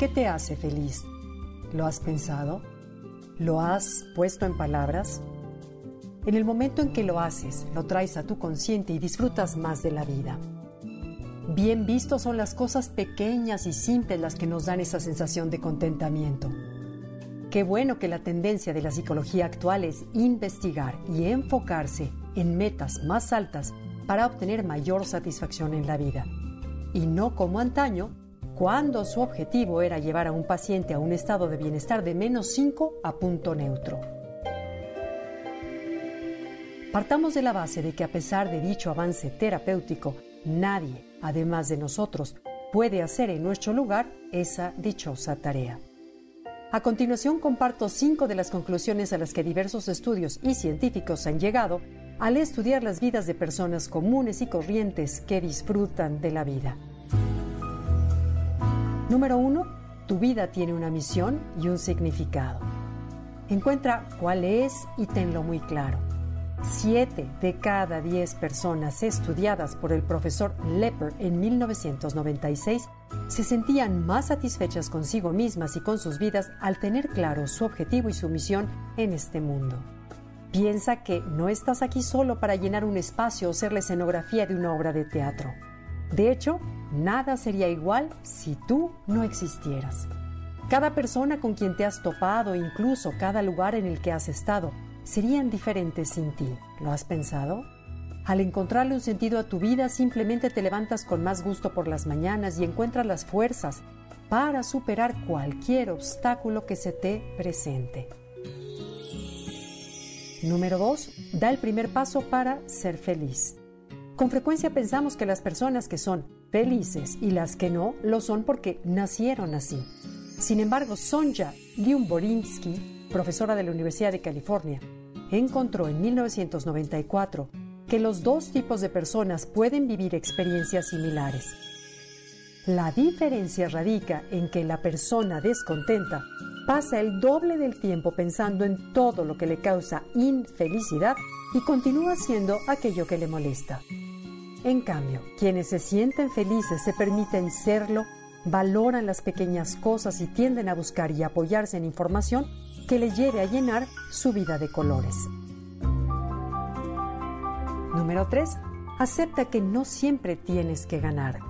¿Qué te hace feliz? ¿Lo has pensado? ¿Lo has puesto en palabras? En el momento en que lo haces, lo traes a tu consciente y disfrutas más de la vida. Bien visto son las cosas pequeñas y simples las que nos dan esa sensación de contentamiento. Qué bueno que la tendencia de la psicología actual es investigar y enfocarse en metas más altas para obtener mayor satisfacción en la vida. Y no como antaño, cuando su objetivo era llevar a un paciente a un estado de bienestar de menos 5 a punto neutro. Partamos de la base de que a pesar de dicho avance terapéutico, nadie, además de nosotros, puede hacer en nuestro lugar esa dichosa tarea. A continuación comparto cinco de las conclusiones a las que diversos estudios y científicos han llegado al estudiar las vidas de personas comunes y corrientes que disfrutan de la vida. Número uno, tu vida tiene una misión y un significado. Encuentra cuál es y tenlo muy claro. Siete de cada diez personas estudiadas por el profesor Lepper en 1996 se sentían más satisfechas consigo mismas y con sus vidas al tener claro su objetivo y su misión en este mundo. Piensa que no estás aquí solo para llenar un espacio o ser la escenografía de una obra de teatro. De hecho, nada sería igual si tú no existieras. Cada persona con quien te has topado, incluso cada lugar en el que has estado, serían diferentes sin ti. ¿Lo has pensado? Al encontrarle un sentido a tu vida, simplemente te levantas con más gusto por las mañanas y encuentras las fuerzas para superar cualquier obstáculo que se te presente. Número 2. Da el primer paso para ser feliz. Con frecuencia pensamos que las personas que son felices y las que no lo son porque nacieron así. Sin embargo, Sonja Lyubomirsky, profesora de la Universidad de California, encontró en 1994 que los dos tipos de personas pueden vivir experiencias similares. La diferencia radica en que la persona descontenta pasa el doble del tiempo pensando en todo lo que le causa infelicidad y continúa haciendo aquello que le molesta. En cambio, quienes se sienten felices se permiten serlo, valoran las pequeñas cosas y tienden a buscar y apoyarse en información que les lleve a llenar su vida de colores. Número 3. Acepta que no siempre tienes que ganar.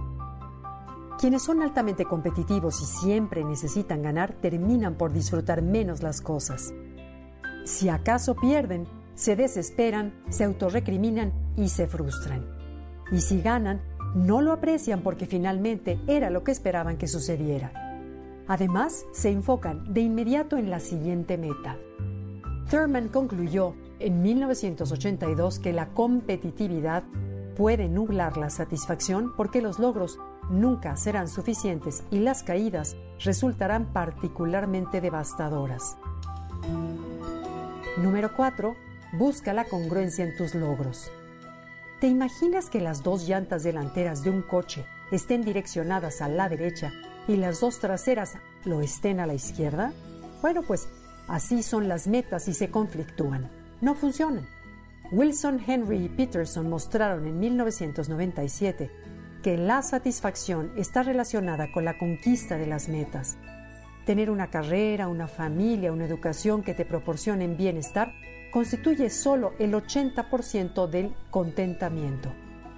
Quienes son altamente competitivos y siempre necesitan ganar terminan por disfrutar menos las cosas. Si acaso pierden, se desesperan, se autorrecriminan y se frustran y si ganan, no lo aprecian porque finalmente era lo que esperaban que sucediera. Además, se enfocan de inmediato en la siguiente meta. Thurman concluyó en 1982 que la competitividad puede nublar la satisfacción porque los logros nunca serán suficientes y las caídas resultarán particularmente devastadoras. Número 4. Busca la congruencia en tus logros. ¿Te imaginas que las dos llantas delanteras de un coche estén direccionadas a la derecha y las dos traseras lo estén a la izquierda? Bueno, pues así son las metas y se conflictúan. No funcionan. Wilson, Henry y Peterson mostraron en 1997 que la satisfacción está relacionada con la conquista de las metas. Tener una carrera, una familia, una educación que te proporcionen bienestar constituye solo el 80% del contentamiento.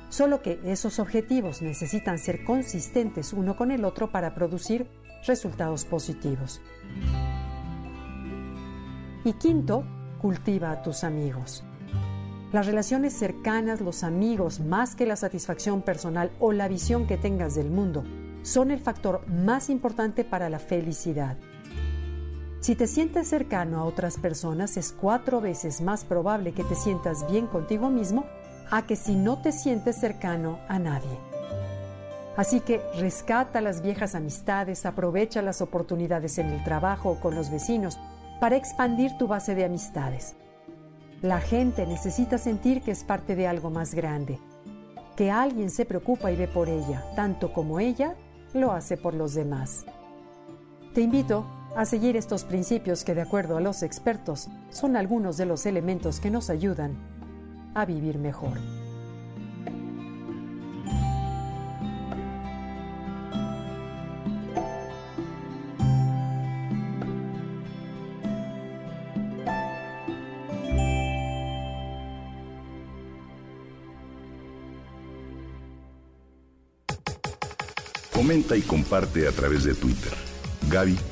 Solo que esos objetivos necesitan ser consistentes uno con el otro para producir resultados positivos. Y quinto, cultiva a tus amigos. Las relaciones cercanas, los amigos, más que la satisfacción personal o la visión que tengas del mundo, son el factor más importante para la felicidad. Si te sientes cercano a otras personas, es cuatro veces más probable que te sientas bien contigo mismo a que si no te sientes cercano a nadie. Así que rescata las viejas amistades, aprovecha las oportunidades en el trabajo o con los vecinos para expandir tu base de amistades. La gente necesita sentir que es parte de algo más grande, que alguien se preocupa y ve por ella, tanto como ella lo hace por los demás. Te invito a seguir estos principios que, de acuerdo a los expertos, son algunos de los elementos que nos ayudan a vivir mejor. Comenta y comparte a través de Twitter. Gaby-Vargas.